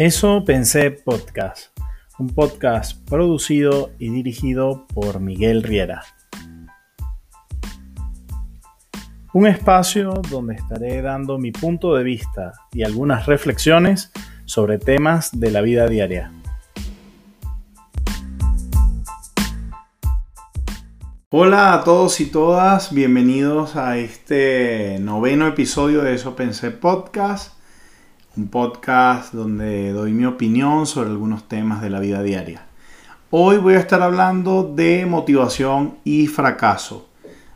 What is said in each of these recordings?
Eso pensé podcast, un podcast producido y dirigido por Miguel Riera. Un espacio donde estaré dando mi punto de vista y algunas reflexiones sobre temas de la vida diaria. Hola a todos y todas, bienvenidos a este noveno episodio de Eso Pensé Podcast un podcast donde doy mi opinión sobre algunos temas de la vida diaria. Hoy voy a estar hablando de motivación y fracaso.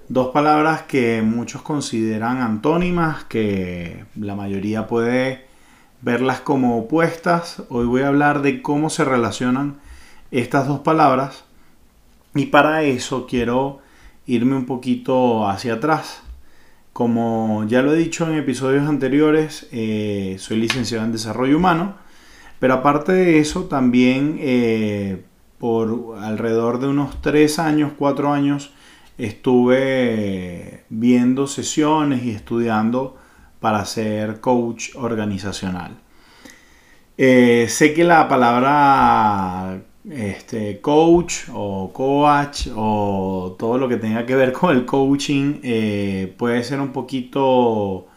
Dos palabras que muchos consideran antónimas, que la mayoría puede verlas como opuestas. Hoy voy a hablar de cómo se relacionan estas dos palabras y para eso quiero irme un poquito hacia atrás. Como ya lo he dicho en episodios anteriores, eh, soy licenciado en Desarrollo Humano, pero aparte de eso también eh, por alrededor de unos 3 años, 4 años, estuve viendo sesiones y estudiando para ser coach organizacional. Eh, sé que la palabra este, coach o coach o todo lo que tenga que ver con el coaching eh, puede ser un poquito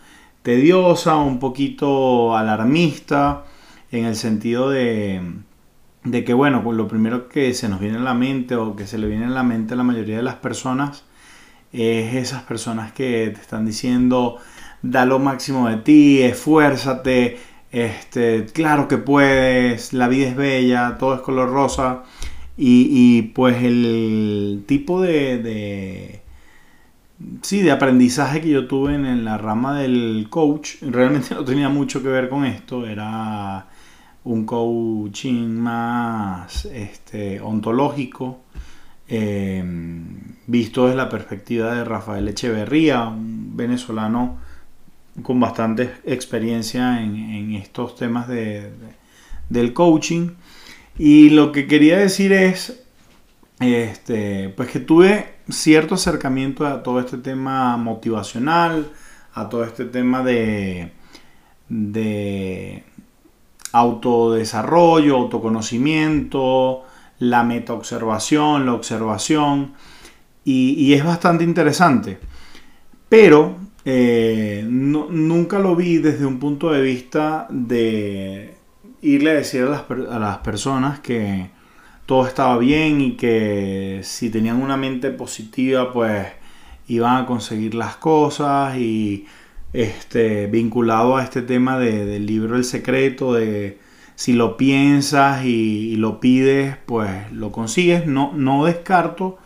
tediosa, un poquito alarmista en el sentido de, de que, bueno, pues lo primero que se nos viene a la mente o que se le viene a la mente a la mayoría de las personas es esas personas que te están diciendo da lo máximo de ti, esfuérzate, este, claro que puedes, la vida es bella, todo es color rosa. Y, pues el tipo de, sí, de aprendizaje que yo tuve en, la rama del coach realmente no tenía mucho que ver con esto. Era un coaching más este, ontológico, em, visto desde la perspectiva de Rafael Echeverría, un venezolano con bastante experiencia en, estos temas de, del coaching. Y lo que quería decir es, este, pues que tuve cierto acercamiento a todo este tema motivacional, a todo este tema de, de autodesarrollo, autoconocimiento, la metaobservación, la observación, y, y es bastante interesante. Pero eh, nunca lo vi desde un punto de vista de irle a decir a las, a las, personas que todo estaba bien y que si tenían una mente positiva pues iban a conseguir las cosas y este, vinculado a este tema del libro El Secreto, de si lo piensas y, lo pides pues lo consigues. No, no descarto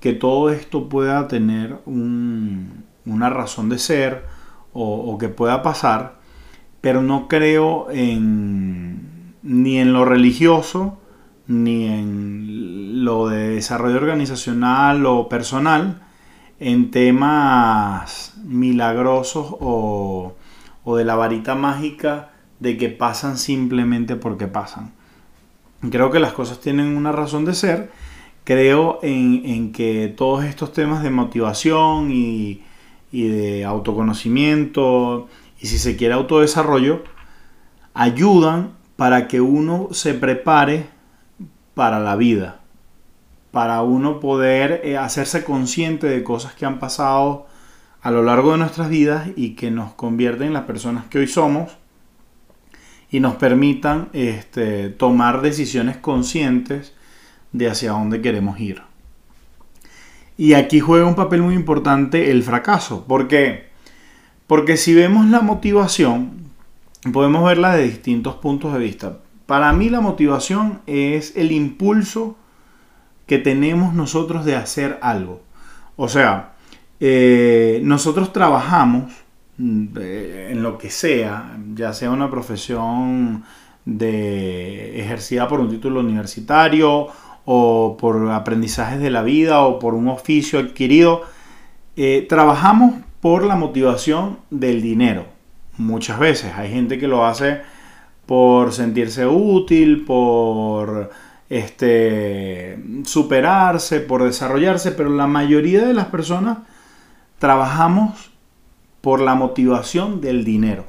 que todo esto pueda tener un, una razón de ser o, que pueda pasar, pero no creo en, ni en lo religioso, ni en lo de desarrollo organizacional o personal, en temas milagrosos o, o de la varita mágica de que pasan simplemente porque pasan. Creo que las cosas tienen una razón de ser. Creo en, en que todos estos temas de motivación y, y de autoconocimiento y si se quiere autodesarrollo, ayudan para que uno se prepare para la vida, para uno poder eh, hacerse consciente de cosas que han pasado a lo largo de nuestras vidas y que nos convierten en las personas que hoy somos y nos permitan este, tomar decisiones conscientes de hacia dónde queremos ir. Y aquí juega un papel muy importante el fracaso. ¿Por qué? Porque si vemos la motivación, podemos verla de distintos puntos de vista. Para mí la motivación es el impulso que tenemos nosotros de hacer algo. O sea, eh, nosotros trabajamos mm, en lo que sea, ya sea una profesión de ejercida por un título universitario o por aprendizajes de la vida o por un oficio adquirido. Eh, trabajamos por la motivación del dinero. Muchas veces hay gente que lo hace por sentirse útil, por este, superarse, por desarrollarse, pero la mayoría de las personas trabajamos por la motivación del dinero.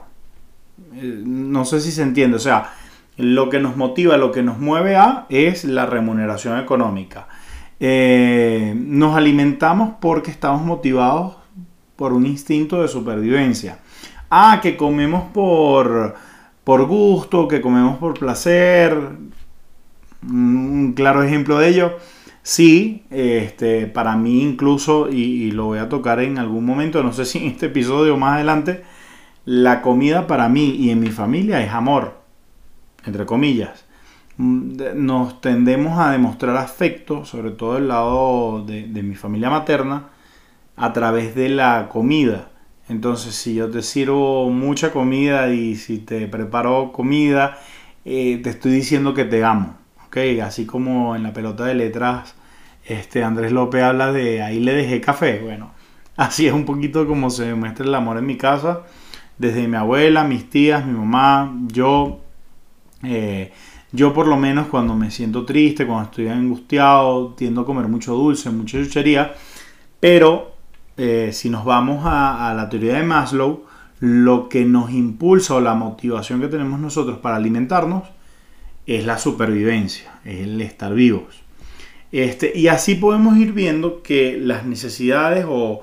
Eh, no sé si se entiende, o sea, lo que nos motiva, lo que nos mueve a es la remuneración económica. Eh, nos alimentamos porque estamos motivados por un instinto de supervivencia. Ah, que comemos por, por gusto, que comemos por placer. Un claro ejemplo de ello. Sí, este, para mí incluso, y, y, lo voy a tocar en algún momento, no sé si en este episodio o más adelante, la comida para mí y en mi familia es amor, entre comillas. Mm, nos tendemos a demostrar afecto, sobre todo del lado de, mi familia materna, a través de la comida. Entonces, si yo te sirvo mucha comida y si te preparo comida, eh, te estoy diciendo que te amo. ¿okay? Así como en la pelota de letras, este Andrés López habla de ahí le dejé café. Bueno, así es un poquito como se demuestra el amor en mi casa. Desde mi abuela, mis tías, mi mamá, yo. Eh, yo por lo menos cuando me siento triste, cuando estoy angustiado, tiendo a comer mucho dulce, mucha chuchería. Pero eh, si nos vamos a, la teoría de Maslow, lo que nos impulsa o la motivación que tenemos nosotros para alimentarnos es la supervivencia, es el estar vivos. Este, y así podemos ir viendo que las necesidades o,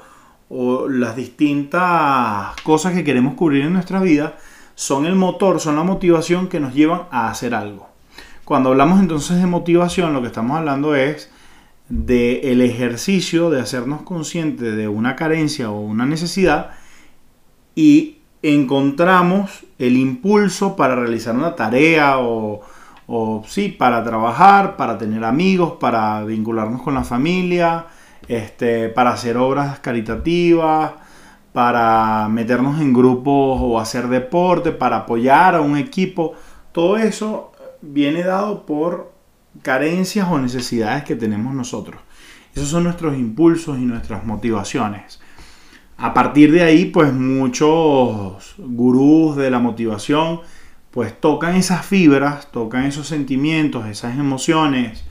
o las distintas cosas que queremos cubrir en nuestra vida son el motor, son la motivación que nos llevan a hacer algo. Cuando hablamos entonces de motivación, lo que estamos hablando es del el ejercicio de hacernos conscientes de una carencia o una necesidad y encontramos el impulso para realizar una tarea o, o sí, para trabajar, para tener amigos, para vincularnos con la familia, este, para hacer obras caritativas, para meternos en grupos o hacer deporte, para apoyar a un equipo. Todo eso viene dado por carencias o necesidades que tenemos nosotros. Esos son nuestros impulsos y nuestras motivaciones. A partir de ahí, pues muchos gurús de la motivación, pues tocan esas fibras, tocan esos sentimientos, esas emociones,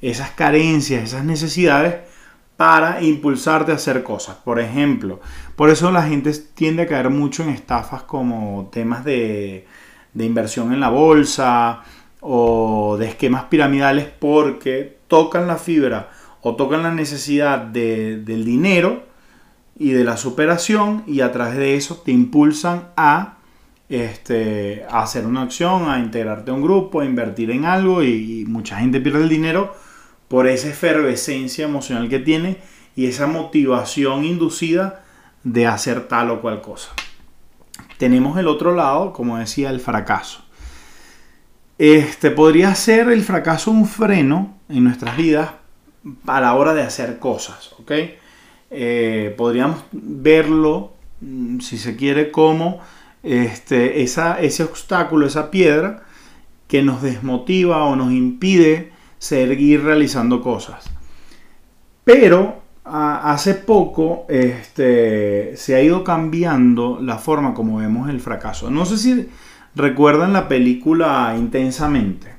esas carencias, esas necesidades para impulsarte a hacer cosas. Por ejemplo, por eso la gente tiende a caer mucho en estafas como temas de, de inversión en la bolsa, o de esquemas piramidales porque tocan la fibra o tocan la necesidad del dinero y de la superación y a través de eso te impulsan a, este, hacer una acción, a integrarte a un grupo, a invertir en algo y, y mucha gente pierde el dinero por esa efervescencia emocional que tiene y esa motivación inducida de hacer tal o cual cosa. Tenemos el otro lado, como decía, el fracaso. Este podría ser el fracaso un freno en nuestras vidas a la hora de hacer cosas, ¿ok? Eh, podríamos verlo, mm, si se quiere, como este, ese obstáculo, esa piedra que nos desmotiva o nos impide seguir realizando cosas. Pero hace poco este, se ha ido cambiando la forma como vemos el fracaso. No sé si recuerdan la película intensamente.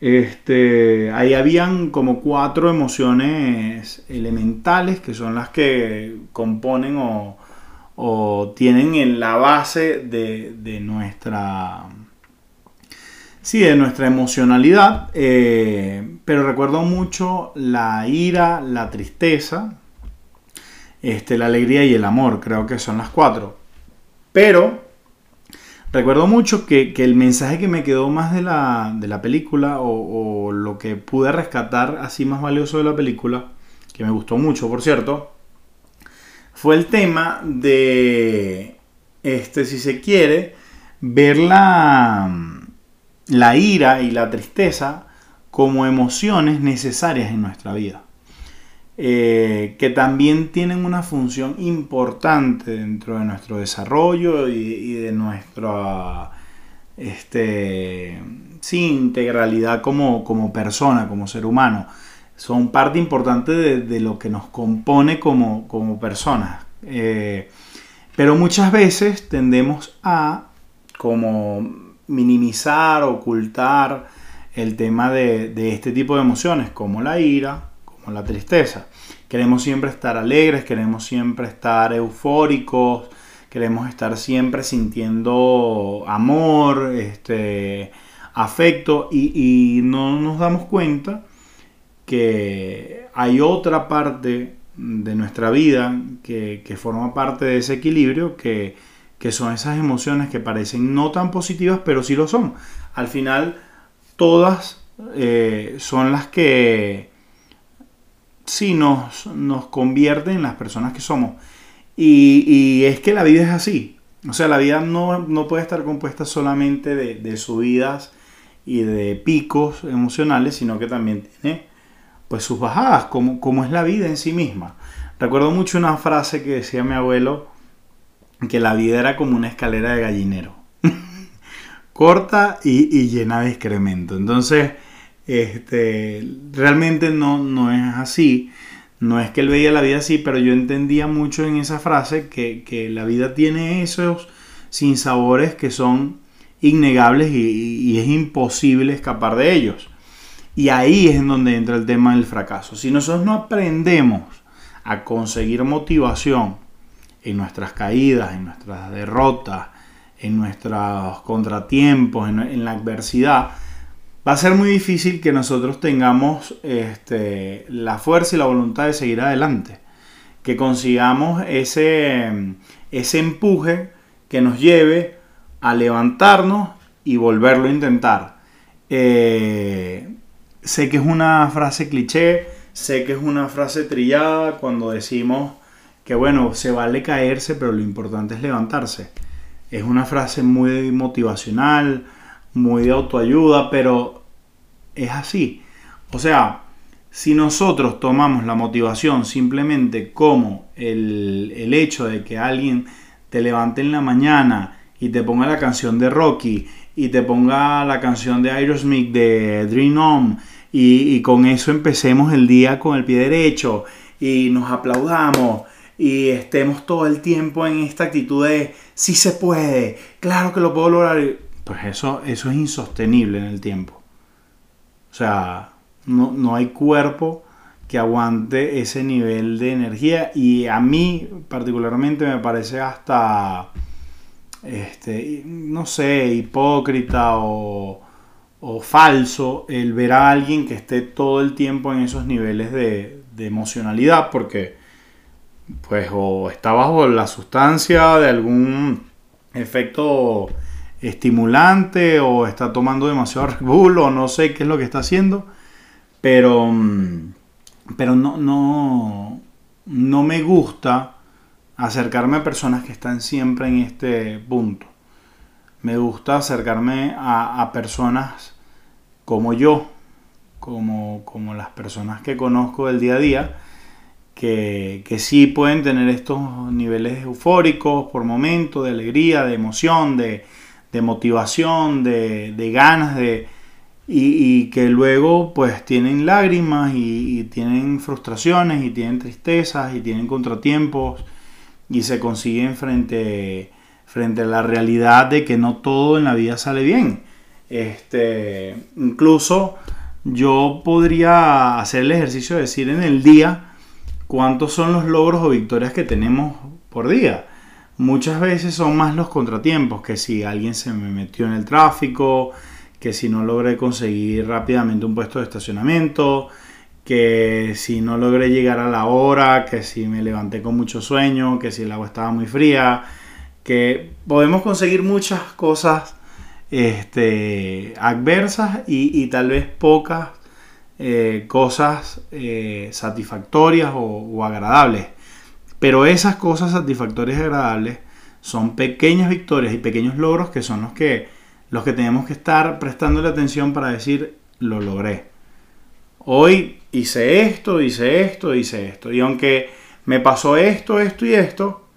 Este, ahí habían como cuatro emociones elementales que son las que componen o, tienen en la base de, nuestra sí, de nuestra emocionalidad. Eh, pero recuerdo mucho la ira, la tristeza, este, la alegría y el amor. Creo que son las cuatro. Pero Recuerdo mucho que, el mensaje que me quedó más de la, de la película o, lo que pude rescatar así más valioso de la película, que me gustó mucho por cierto, fue el tema de, este, si se quiere, ver la, la ira y la tristeza como emociones necesarias en nuestra vida. Eh, que también tienen una función importante dentro de nuestro desarrollo y, de nuestra este, integralidad como, como, persona, como ser humano. Son parte importante de, lo que nos compone como, como personas. Eh, pero muchas veces tendemos a como minimizar, ocultar el tema de, este tipo de emociones, como la ira, la tristeza. Queremos siempre estar alegres, queremos siempre estar eufóricos, queremos estar siempre sintiendo amor, este, afecto y, no nos damos cuenta que hay otra parte de nuestra vida que, forma parte de ese equilibrio que, son esas emociones que parecen no tan positivas pero sí lo son. Al final todas eh, son las que sí nos, nos convierten en las personas que somos. Y, es que la vida es así. O sea, la vida no, puede estar compuesta solamente de, subidas y de picos emocionales, sino que también tiene pues sus bajadas, como, como es la vida en sí misma. Recuerdo mucho una frase que decía mi abuelo, que la vida era como una escalera de gallinero. Corta y, llena de excremento. Entonces, este, realmente no, no es así. No es que él veía la vida así, pero yo entendía mucho en esa frase que, la vida tiene esos sinsabores que son innegables y, es imposible escapar de ellos. Y ahí es en donde entra el tema del fracaso. Si nosotros no aprendemos a conseguir motivación en nuestras caídas, en nuestras derrotas, en nuestros contratiempos, en la adversidad, va a ser muy difícil que nosotros tengamos este, la fuerza y la voluntad de seguir adelante. Que consigamos ese, ese empuje que nos lleve a levantarnos y volverlo a intentar. Eh, sé que es una frase cliché, sé que es una frase trillada cuando decimos que bueno, se vale caerse, pero lo importante es levantarse. Es una frase muy motivacional, muy de autoayuda, pero es así. O sea, si nosotros tomamos la motivación simplemente como el, hecho de que alguien te levante en la mañana y te ponga la canción de Rocky y te ponga la canción de Aerosmith de Dream On y, y, con eso empecemos el día con el pie derecho y nos aplaudamos y estemos todo el tiempo en esta actitud de si se puede, claro que lo puedo lograr, pues eso, eso es insostenible en el tiempo. O sea, no, hay cuerpo que aguante ese nivel de energía y a mí particularmente me parece hasta, este, no sé, hipócrita o, falso el ver a alguien que esté todo el tiempo en esos niveles de, de emocionalidad porque pues o está bajo la sustancia de algún efecto estimulante o está tomando demasiado Red Bull o no sé qué es lo que está haciendo. Pero, mm, pero no, no, no me gusta acercarme a personas que están siempre en este punto. Me gusta acercarme a, personas como yo, como, como, las personas que conozco del día a día, que, sí pueden tener estos niveles eufóricos por momentos, de alegría, de emoción, de, motivación, de, ganas, de, y, que luego pues tienen lágrimas y, tienen frustraciones y tienen tristezas y tienen contratiempos y se consiguen frente, frente a la realidad de que no todo en la vida sale bien. Este, incluso yo podría hacer el ejercicio de decir en el día cuántos son los logros o victorias que tenemos por día. Muchas veces son más los contratiempos, que si alguien se me metió en el tráfico, que si no logré conseguir rápidamente un puesto de estacionamiento, que si no logré llegar a la hora, que si me levanté con mucho sueño, que si el agua estaba muy fría, que podemos conseguir muchas cosas este, adversas y, tal vez pocas eh, cosas eh, satisfactorias o agradables. Pero esas cosas satisfactorias y agradables son pequeñas victorias y pequeños logros que son los que, los que tenemos que estar prestando la atención para decir, lo logré. Hoy hice esto, hice esto, hice esto. Y aunque me pasó esto, esto y esto,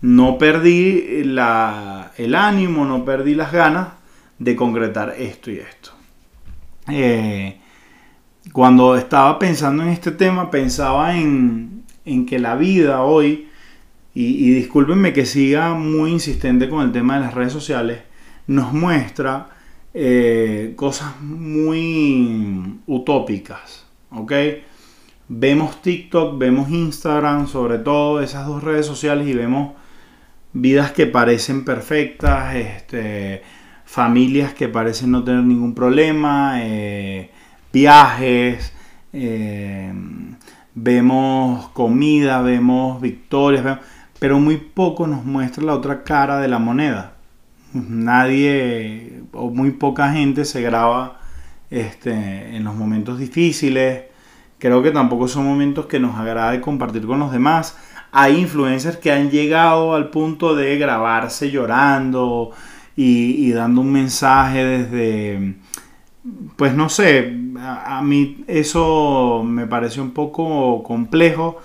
no perdí la, el ánimo, no perdí las ganas de concretar esto y esto. Eh, cuando estaba pensando en este tema, pensaba en, que la vida hoy, y, discúlpenme que siga muy insistente con el tema de las redes sociales, nos muestra eh, cosas muy utópicas, ¿ok? Vemos TikTok, vemos Instagram, sobre todo esas dos redes sociales y vemos vidas que parecen perfectas, este, familias que parecen no tener ningún problema, eh, viajes, eh, vemos comida, vemos victorias, pero muy poco nos muestra la otra cara de la moneda. Nadie o muy poca gente se graba este, en los momentos difíciles. Creo que tampoco son momentos que nos agrade compartir con los demás. Hay influencers que han llegado al punto de grabarse llorando y, dando un mensaje desde, pues no sé, a, mí eso me parece un poco complejo.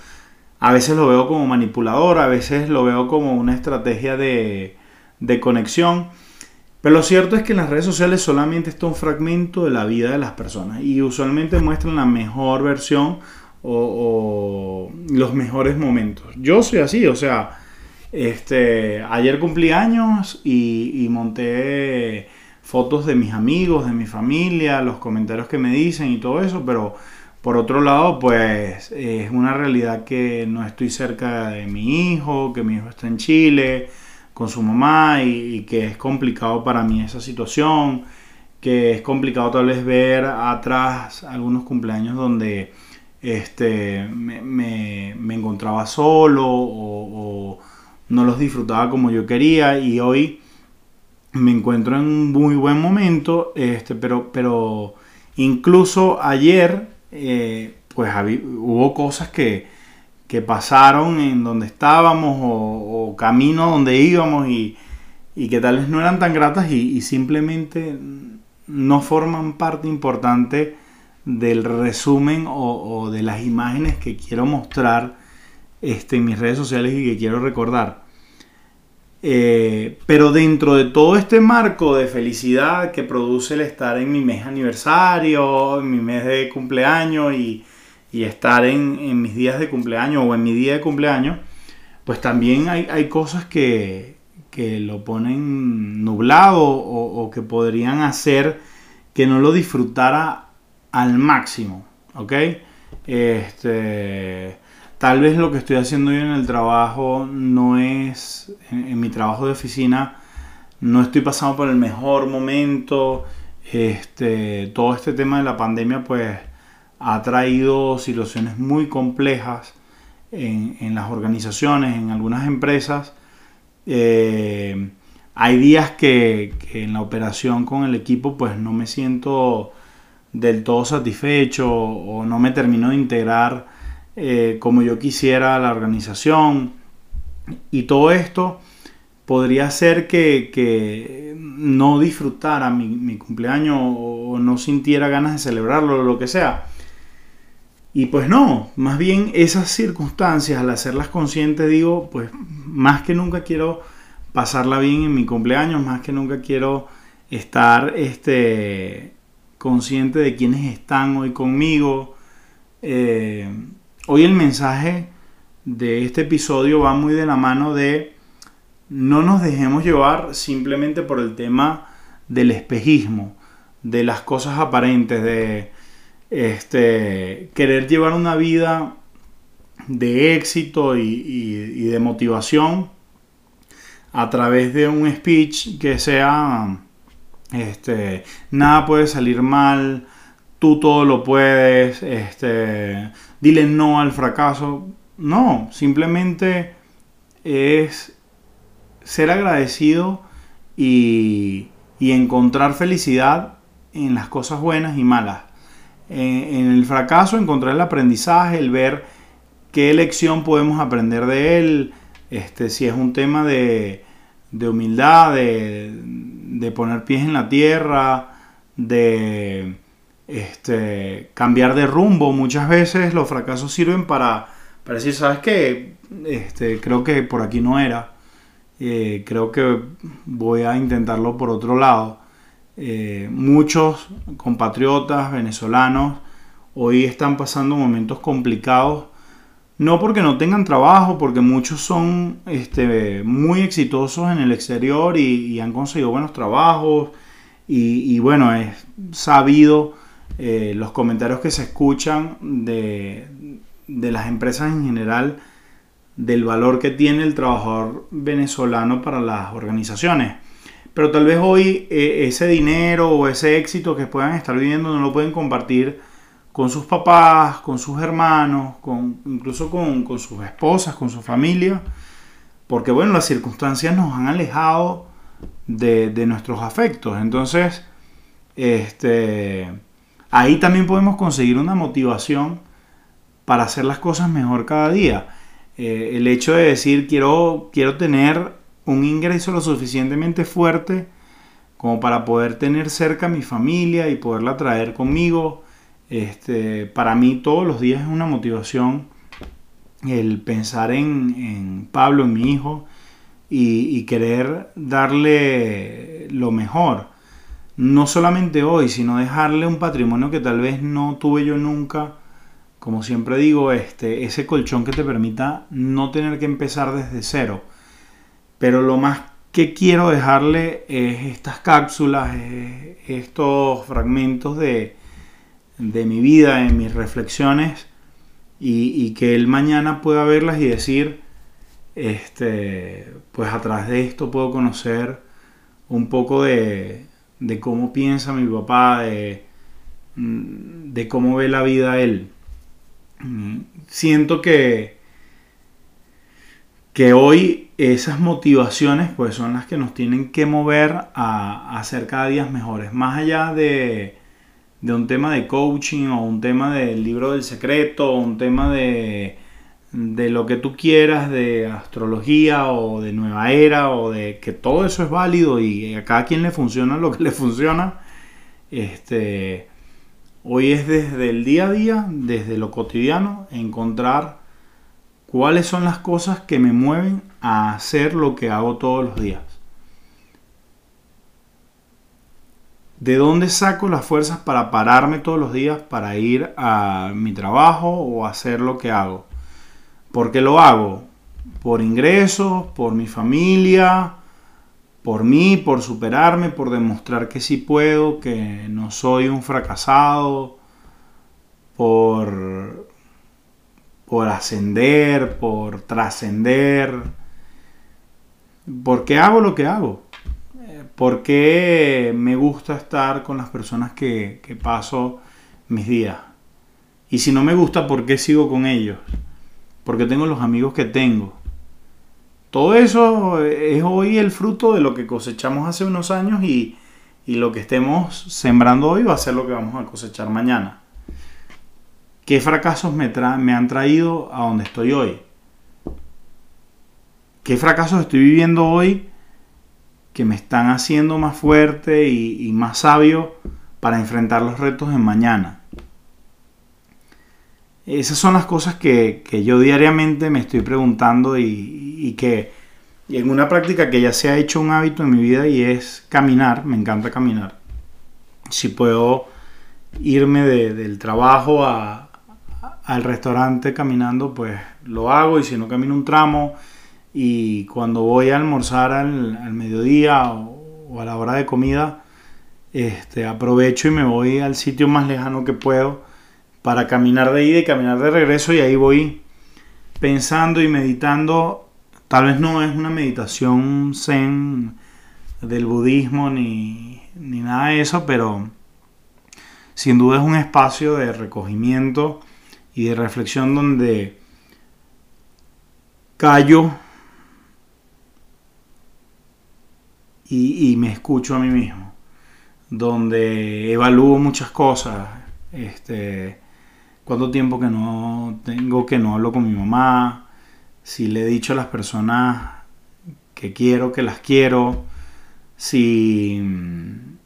A veces lo veo como manipulador, a veces lo veo como una estrategia de, de conexión. Pero lo cierto es que en las redes sociales solamente está un fragmento de la vida de las personas y usualmente muestran la mejor versión o, los mejores momentos. Yo soy así, o sea, este, ayer cumplí años y, monté fotos de mis amigos, de mi familia, los comentarios que me dicen y todo eso, pero por otro lado, pues es una realidad que no estoy cerca de mi hijo, que mi hijo está en Chile con su mamá y, que es complicado para mí esa situación, que es complicado tal vez ver atrás algunos cumpleaños donde este, me, encontraba solo o, no los disfrutaba como yo quería y hoy me encuentro en un muy buen momento, este, pero, pero incluso ayer eh, pues hubo cosas que, que pasaron en donde estábamos o, camino donde íbamos y, que tal vez no eran tan gratas y, simplemente no forman parte importante del resumen o, de las imágenes que quiero mostrar este, en mis redes sociales y que quiero recordar. Eh, pero dentro de todo este marco de felicidad que produce el estar en mi mes aniversario, en mi mes de cumpleaños y, estar en, mis días de cumpleaños o en mi día de cumpleaños, pues también hay, cosas que, lo ponen nublado o, que podrían hacer que no lo disfrutara al máximo, ¿ok? Este, tal vez lo que estoy haciendo yo en el trabajo no es, en, en mi trabajo de oficina, no estoy pasando por el mejor momento, este, todo este tema de la pandemia pues ha traído situaciones muy complejas en, las organizaciones, en algunas empresas. Eh, hay días que, en la operación con el equipo pues no me siento del todo satisfecho o no me termino de integrar eh, como yo quisiera la organización. Y todo esto podría ser que, no disfrutara mi, mi, cumpleaños o no sintiera ganas de celebrarlo o lo que sea. Y pues no, más bien esas circunstancias, al hacerlas conscientes, digo, pues más que nunca quiero pasarla bien en mi cumpleaños, más que nunca quiero estar este, consciente de quienes están hoy conmigo. Eh, hoy el mensaje de este episodio va muy de la mano de no nos dejemos llevar simplemente por el tema del espejismo, de las cosas aparentes, de este, querer llevar una vida de éxito y, de motivación a través de un speech que sea, este, nada puede salir mal, tú todo lo puedes, este, dile no al fracaso. No, simplemente es ser agradecido y, y encontrar felicidad en las cosas buenas y malas en el fracaso encontrar el aprendizaje, el ver qué lección podemos aprender de él, este, si es un tema de, humildad, de, poner pies en la tierra, de este, cambiar de rumbo. Muchas veces los fracasos sirven para, para decir, ¿sabes qué? Este, creo que por aquí no era. Eh, creo que voy a intentarlo por otro lado. Eh, muchos compatriotas venezolanos hoy están pasando momentos complicados, no porque no tengan trabajo, porque muchos son este, muy exitosos en el exterior y, han conseguido buenos trabajos y, bueno, es sabido eh, los comentarios que se escuchan de, de las empresas en general del valor que tiene el trabajador venezolano para las organizaciones. pero tal vez hoy eh, ese dinero o ese éxito que puedan estar viviendo no lo pueden compartir con sus papás, con sus hermanos, con, incluso con, sus esposas, con su familia, porque bueno, las circunstancias nos han alejado de, de nuestros afectos. Entonces, este, ahí también podemos conseguir una motivación para hacer las cosas mejor cada día. Eh, el hecho de decir quiero, quiero tener un ingreso lo suficientemente fuerte como para poder tener cerca a mi familia y poderla traer conmigo. Este, para mí todos los días es una motivación el pensar en, Pablo, en mi hijo, y, querer darle lo mejor. No solamente hoy, sino dejarle un patrimonio que tal vez no tuve yo nunca como siempre digo, este, ese colchón que te permita no tener que empezar desde cero. Pero lo más que quiero dejarle es estas cápsulas, estos fragmentos de, mi vida, en mis reflexiones, y, que él mañana pueda verlas y decir, este, pues a través de esto puedo conocer un poco de, de cómo piensa mi papá, de, de cómo ve la vida él. Siento que, que hoy esas motivaciones pues son las que nos tienen que mover a, hacer cada día mejores. Más allá de, un tema de coaching o un tema del libro del secreto o un tema de, de lo que tú quieras, de astrología o de nueva era o de que todo eso es válido y a cada quien le funciona lo que le funciona. Este, Hoy es desde el día a día, desde lo cotidiano, encontrar cuáles son las cosas que me mueven a hacer lo que hago todos los días. ¿De dónde saco las fuerzas para pararme todos los días para ir a mi trabajo o hacer lo que hago? ¿Por qué lo hago? ¿Por ingresos? ¿Por mi familia? por mí, por superarme, por demostrar que sí puedo, que no soy un fracasado, por, por ascender, por trascender. ¿Por qué hago lo que hago? ¿Por qué me gusta estar con las personas que, que paso mis días? Y si no me gusta, ¿por qué sigo con ellos? Porque tengo los amigos que tengo todo eso es hoy el fruto de lo que cosechamos hace unos años y, lo que estemos sembrando hoy va a ser lo que vamos a cosechar mañana. ¿Qué fracasos me, me han traído a donde estoy hoy? ¿Qué fracasos estoy viviendo hoy que me están haciendo más fuerte y, más sabio para enfrentar los retos en mañana? Esas son las cosas que, que yo diariamente me estoy preguntando y, y que en una práctica que ya se ha hecho un hábito en mi vida y es caminar, me encanta caminar. Si puedo irme del trabajo al restaurante caminando, pues lo hago y si no camino un tramo y cuando voy a almorzar al, mediodía o, a la hora de comida, este, aprovecho y me voy al sitio más lejano que puedo para caminar de ida y caminar de regreso y ahí voy pensando y meditando. Tal vez no es una meditación zen del budismo ni, nada de eso, pero sin duda es un espacio de recogimiento y de reflexión donde callo y, y, me escucho a mí mismo, donde evalúo muchas cosas, este, cuánto tiempo que no tengo que no hablo con mi mamá, si le he dicho a las personas que quiero, que las quiero, si mm,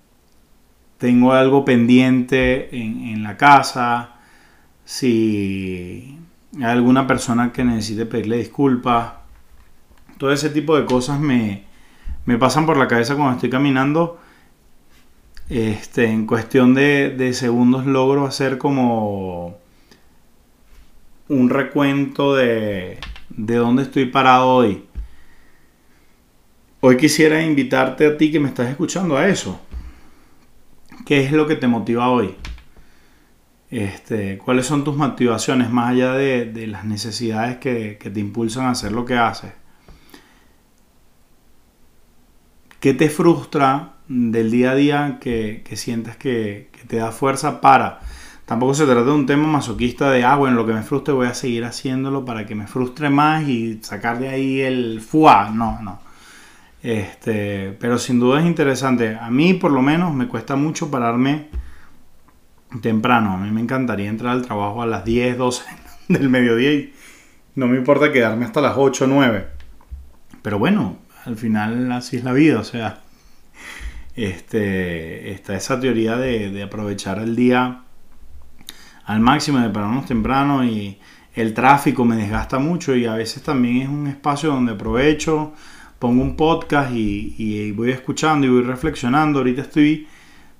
tengo algo pendiente en, la casa, si hay alguna persona que necesite pedirle disculpas, todo ese tipo de cosas me, pasan por la cabeza cuando estoy caminando. Este, en cuestión de segundos logro hacer como un recuento de, de dónde estoy parado hoy. Hoy quisiera invitarte a ti que me estás escuchando a eso. ¿Qué es lo que te motiva hoy? Este, ¿Cuáles son tus motivaciones más allá de, las necesidades que, que, te impulsan a hacer lo que haces? ¿Qué te frustra del día a día que, sientes que, que, te da fuerza para? Tampoco se trata de un tema masoquista de, ah, bueno, lo que me frustre voy a seguir haciéndolo para que me frustre más y sacar de ahí el fuá. No, no. Este, pero sin duda es interesante. A mí por lo menos me cuesta mucho pararme temprano. A mí me encantaría entrar al trabajo a las 10, 12 del mediodía y no me importa quedarme hasta las 8 o 9. Pero bueno, al final así es la vida. O sea, este, está esa teoría de, de aprovechar el día al máximo, de pararnos temprano y el tráfico me desgasta mucho y a veces también es un espacio donde aprovecho pongo un podcast y, voy escuchando y voy reflexionando. Ahorita estoy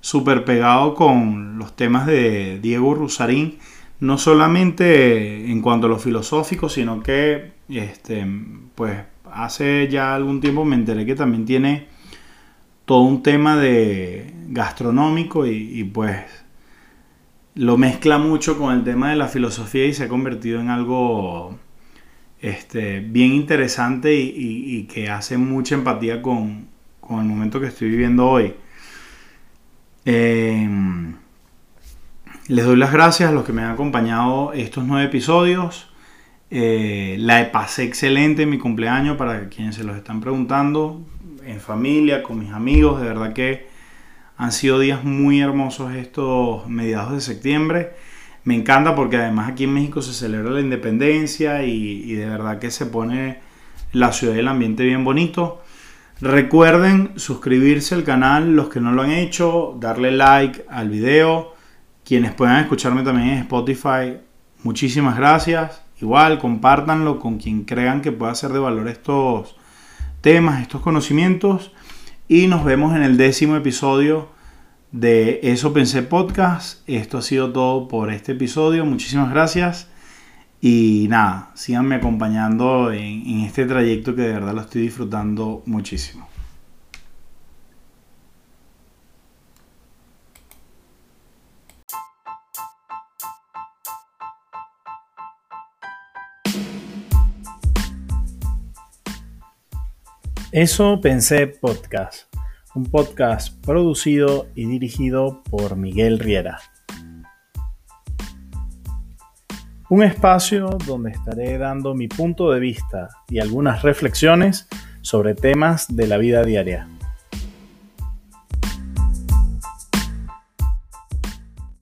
súper pegado con los temas de Diego Rusarín, no solamente en cuanto a lo filosófico, sino que este, pues hace ya algún tiempo me enteré que también tiene todo un tema de gastronómico y, y pues lo mezcla mucho con el tema de la filosofía y se ha convertido en algo este, bien interesante y, que hace mucha empatía con, el momento que estoy viviendo hoy. Em, les doy las gracias a los que me han acompañado estos nueve episodios. Eh, la pasé excelente en mi cumpleaños para quienes se los están preguntando, en familia, con mis amigos. De verdad que han sido días muy hermosos estos mediados de septiembre me encanta porque además aquí en México se celebra la independencia y, de verdad que se pone la ciudad y el ambiente bien bonito. Recuerden suscribirse al canal, los que no lo han hecho, darle like al video. Quienes puedan escucharme también en Spotify, muchísimas gracias. Igual, compártanlo con quien crean que pueda ser de valor estos temas, estos conocimientos. Y nos vemos en el décimo episodio de Eso Pensé Podcast. Esto ha sido todo por este episodio. Muchísimas gracias. Y nada, síganme acompañando en, este trayecto que de verdad lo estoy disfrutando muchísimo. Eso pensé podcast un podcast producido y dirigido por Miguel Riera. Un espacio donde estaré dando mi punto de vista y algunas reflexiones sobre temas de la vida diaria.